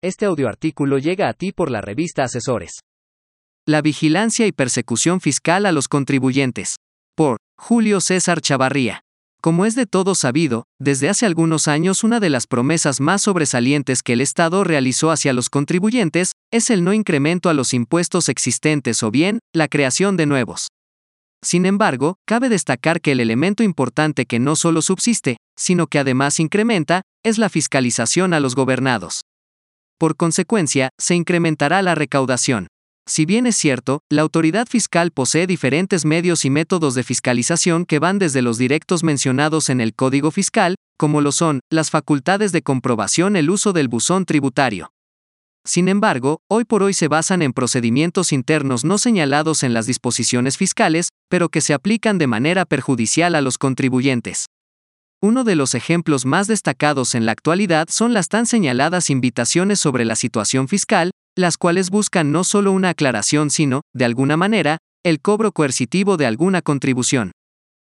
Este audioartículo llega a ti por la revista Asesores. La vigilancia y persecución fiscal a los contribuyentes. Por Julio César Chavarría. Como es de todo sabido, desde hace algunos años una de las promesas más sobresalientes que el Estado realizó hacia los contribuyentes es el no incremento a los impuestos existentes o bien, la creación de nuevos. Sin embargo, cabe destacar que el elemento importante que no solo subsiste, sino que además incrementa, es la fiscalización a los gobernados. Por consecuencia, se incrementará la recaudación. Si bien es cierto, la autoridad fiscal posee diferentes medios y métodos de fiscalización que van desde los directos mencionados en el Código Fiscal, como lo son las facultades de comprobación, el uso del buzón tributario. Sin embargo, hoy por hoy se basan en procedimientos internos no señalados en las disposiciones fiscales, pero que se aplican de manera perjudicial a los contribuyentes. Uno de los ejemplos más destacados en la actualidad son las tan señaladas invitaciones sobre la situación fiscal, las cuales buscan no solo una aclaración sino, de alguna manera, el cobro coercitivo de alguna contribución.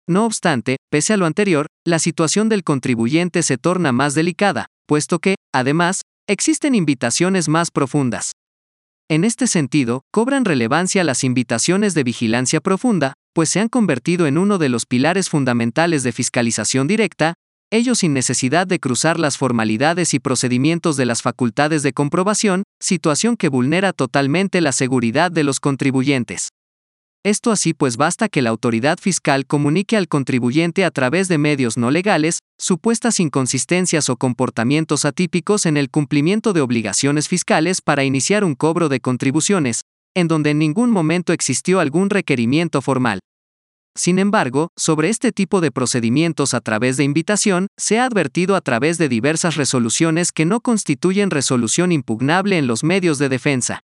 No obstante, pese a lo anterior, la situación del contribuyente se torna más delicada, puesto que, además, existen invitaciones más profundas. En este sentido, cobran relevancia las invitaciones de vigilancia profunda, pues se han convertido en uno de los pilares fundamentales de fiscalización directa, ello sin necesidad de cruzar las formalidades y procedimientos de las facultades de comprobación, situación que vulnera totalmente la seguridad de los contribuyentes. Esto así pues basta que la autoridad fiscal comunique al contribuyente a través de medios no legales, supuestas inconsistencias o comportamientos atípicos en el cumplimiento de obligaciones fiscales para iniciar un cobro de contribuciones, en donde en ningún momento existió algún requerimiento formal. Sin embargo, sobre este tipo de procedimientos a través de invitación, se ha advertido a través de diversas resoluciones que no constituyen resolución impugnable en los medios de defensa.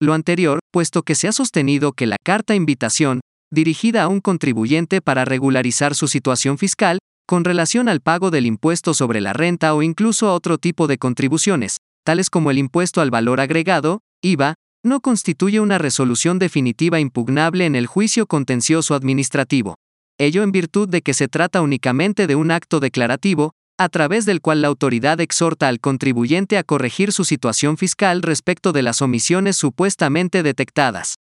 Lo anterior, puesto que se ha sostenido que la carta invitación, dirigida a un contribuyente para regularizar su situación fiscal, con relación al pago del impuesto sobre la renta o incluso a otro tipo de contribuciones, tales como el impuesto al valor agregado, IVA, no constituye una resolución definitiva impugnable en el juicio contencioso administrativo. Ello en virtud de que se trata únicamente de un acto declarativo, a través del cual la autoridad exhorta al contribuyente a corregir su situación fiscal respecto de las omisiones supuestamente detectadas.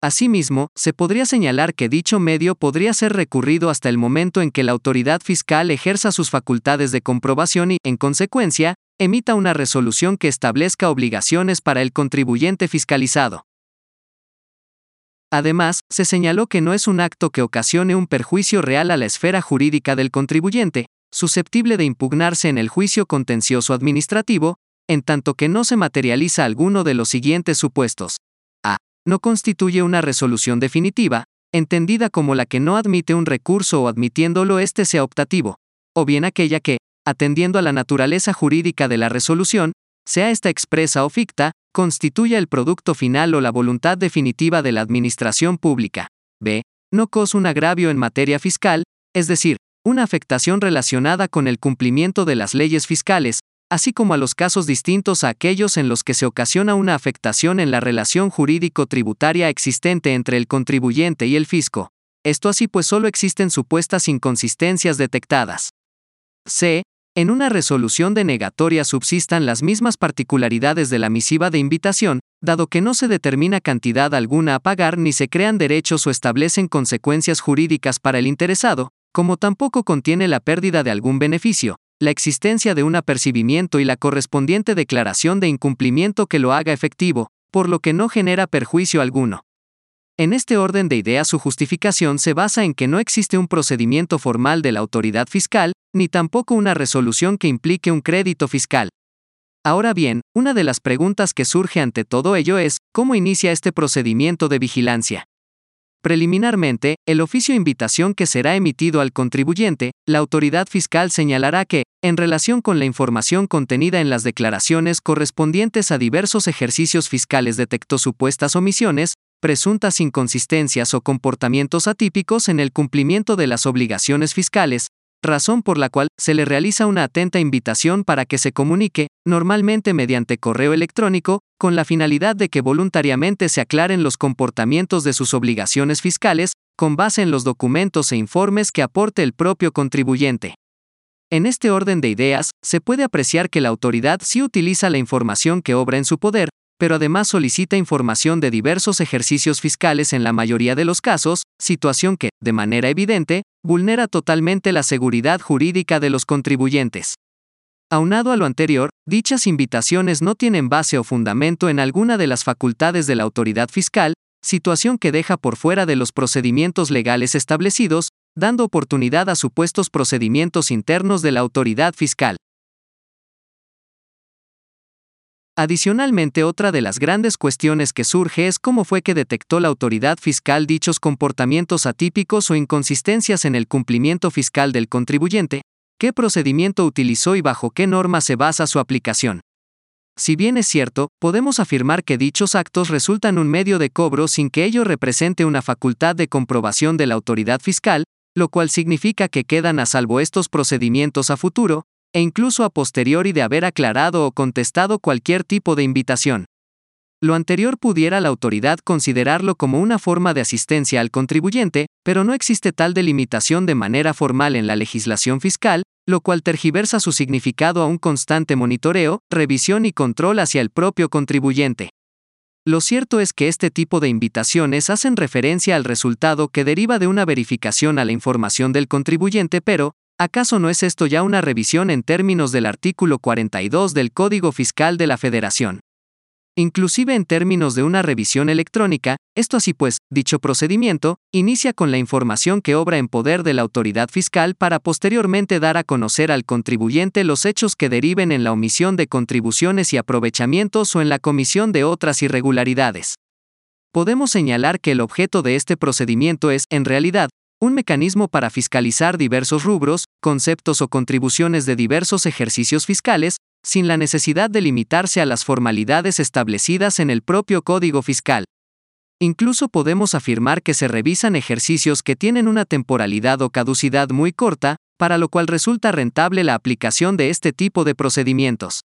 Asimismo, se podría señalar que dicho medio podría ser recurrido hasta el momento en que la autoridad fiscal ejerza sus facultades de comprobación y, en consecuencia, emita una resolución que establezca obligaciones para el contribuyente fiscalizado. Además, se señaló que no es un acto que ocasione un perjuicio real a la esfera jurídica del contribuyente, susceptible de impugnarse en el juicio contencioso administrativo, en tanto que no se materializa alguno de los siguientes supuestos. A. No constituye una resolución definitiva, entendida como la que no admite un recurso o admitiéndolo éste sea optativo, o bien aquella que, atendiendo a la naturaleza jurídica de la resolución, sea esta expresa o ficta, constituya el producto final o la voluntad definitiva de la administración pública. B. No cause un agravio en materia fiscal, es decir, una afectación relacionada con el cumplimiento de las leyes fiscales, así como a los casos distintos a aquellos en los que se ocasiona una afectación en la relación jurídico-tributaria existente entre el contribuyente y el fisco. Esto así pues solo existen supuestas inconsistencias detectadas. C. En una resolución denegatoria subsistan las mismas particularidades de la misiva de invitación, dado que no se determina cantidad alguna a pagar ni se crean derechos o establecen consecuencias jurídicas para el interesado, como tampoco contiene la pérdida de algún beneficio, la existencia de un apercibimiento y la correspondiente declaración de incumplimiento que lo haga efectivo, por lo que no genera perjuicio alguno. En este orden de ideas su justificación se basa en que no existe un procedimiento formal de la autoridad fiscal, ni tampoco una resolución que implique un crédito fiscal. Ahora bien, una de las preguntas que surge ante todo ello es, ¿cómo inicia este procedimiento de vigilancia? Preliminarmente, el oficio invitación que será emitido al contribuyente, la autoridad fiscal señalará que, en relación con la información contenida en las declaraciones correspondientes a diversos ejercicios fiscales detectó supuestas omisiones, presuntas inconsistencias o comportamientos atípicos en el cumplimiento de las obligaciones fiscales, razón por la cual se le realiza una atenta invitación para que se comunique, normalmente mediante correo electrónico, con la finalidad de que voluntariamente se aclaren los comportamientos de sus obligaciones fiscales, con base en los documentos e informes que aporte el propio contribuyente. En este orden de ideas, se puede apreciar que la autoridad sí utiliza la información que obra en su poder, pero además solicita información de diversos ejercicios fiscales en la mayoría de los casos, situación que, de manera evidente, vulnera totalmente la seguridad jurídica de los contribuyentes. Aunado a lo anterior, dichas invitaciones no tienen base o fundamento en alguna de las facultades de la autoridad fiscal, situación que deja por fuera de los procedimientos legales establecidos, dando oportunidad a supuestos procedimientos internos de la autoridad fiscal. Adicionalmente, otra de las grandes cuestiones que surge es cómo fue que detectó la autoridad fiscal dichos comportamientos atípicos o inconsistencias en el cumplimiento fiscal del contribuyente, qué procedimiento utilizó y bajo qué norma se basa su aplicación. Si bien es cierto, podemos afirmar que dichos actos resultan un medio de cobro sin que ello represente una facultad de comprobación de la autoridad fiscal, lo cual significa que quedan a salvo estos procedimientos a futuro, e incluso a posteriori de haber aclarado o contestado cualquier tipo de invitación. Lo anterior pudiera la autoridad considerarlo como una forma de asistencia al contribuyente, pero no existe tal delimitación de manera formal en la legislación fiscal, lo cual tergiversa su significado a un constante monitoreo, revisión y control hacia el propio contribuyente. Lo cierto es que este tipo de invitaciones hacen referencia al resultado que deriva de una verificación a la información del contribuyente, pero, ¿Acaso no es esto ya una revisión en términos del artículo 42 del Código Fiscal de la Federación? Inclusive en términos de una revisión electrónica, esto así pues, dicho procedimiento, inicia con la información que obra en poder de la autoridad fiscal para posteriormente dar a conocer al contribuyente los hechos que deriven en la omisión de contribuciones y aprovechamientos o en la comisión de otras irregularidades. Podemos señalar que el objeto de este procedimiento es, en realidad, un mecanismo para fiscalizar diversos rubros, conceptos o contribuciones de diversos ejercicios fiscales, sin la necesidad de limitarse a las formalidades establecidas en el propio Código Fiscal. Incluso podemos afirmar que se revisan ejercicios que tienen una temporalidad o caducidad muy corta, para lo cual resulta rentable la aplicación de este tipo de procedimientos.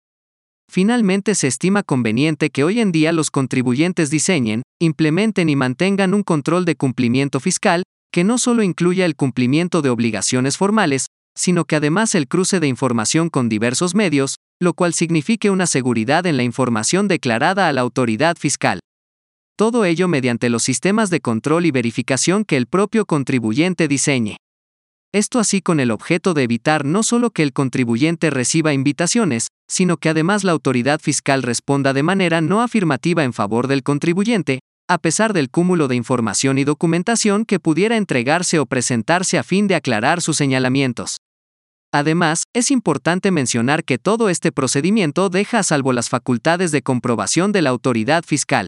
Finalmente se estima conveniente que hoy en día los contribuyentes diseñen, implementen y mantengan un control de cumplimiento fiscal, que no solo incluya el cumplimiento de obligaciones formales, sino que además el cruce de información con diversos medios, lo cual signifique una seguridad en la información declarada a la autoridad fiscal. Todo ello mediante los sistemas de control y verificación que el propio contribuyente diseñe. Esto así con el objeto de evitar no solo que el contribuyente reciba invitaciones, sino que además la autoridad fiscal responda de manera no afirmativa en favor del contribuyente, a pesar del cúmulo de información y documentación que pudiera entregarse o presentarse a fin de aclarar sus señalamientos. Además, es importante mencionar que todo este procedimiento deja a salvo las facultades de comprobación de la autoridad fiscal.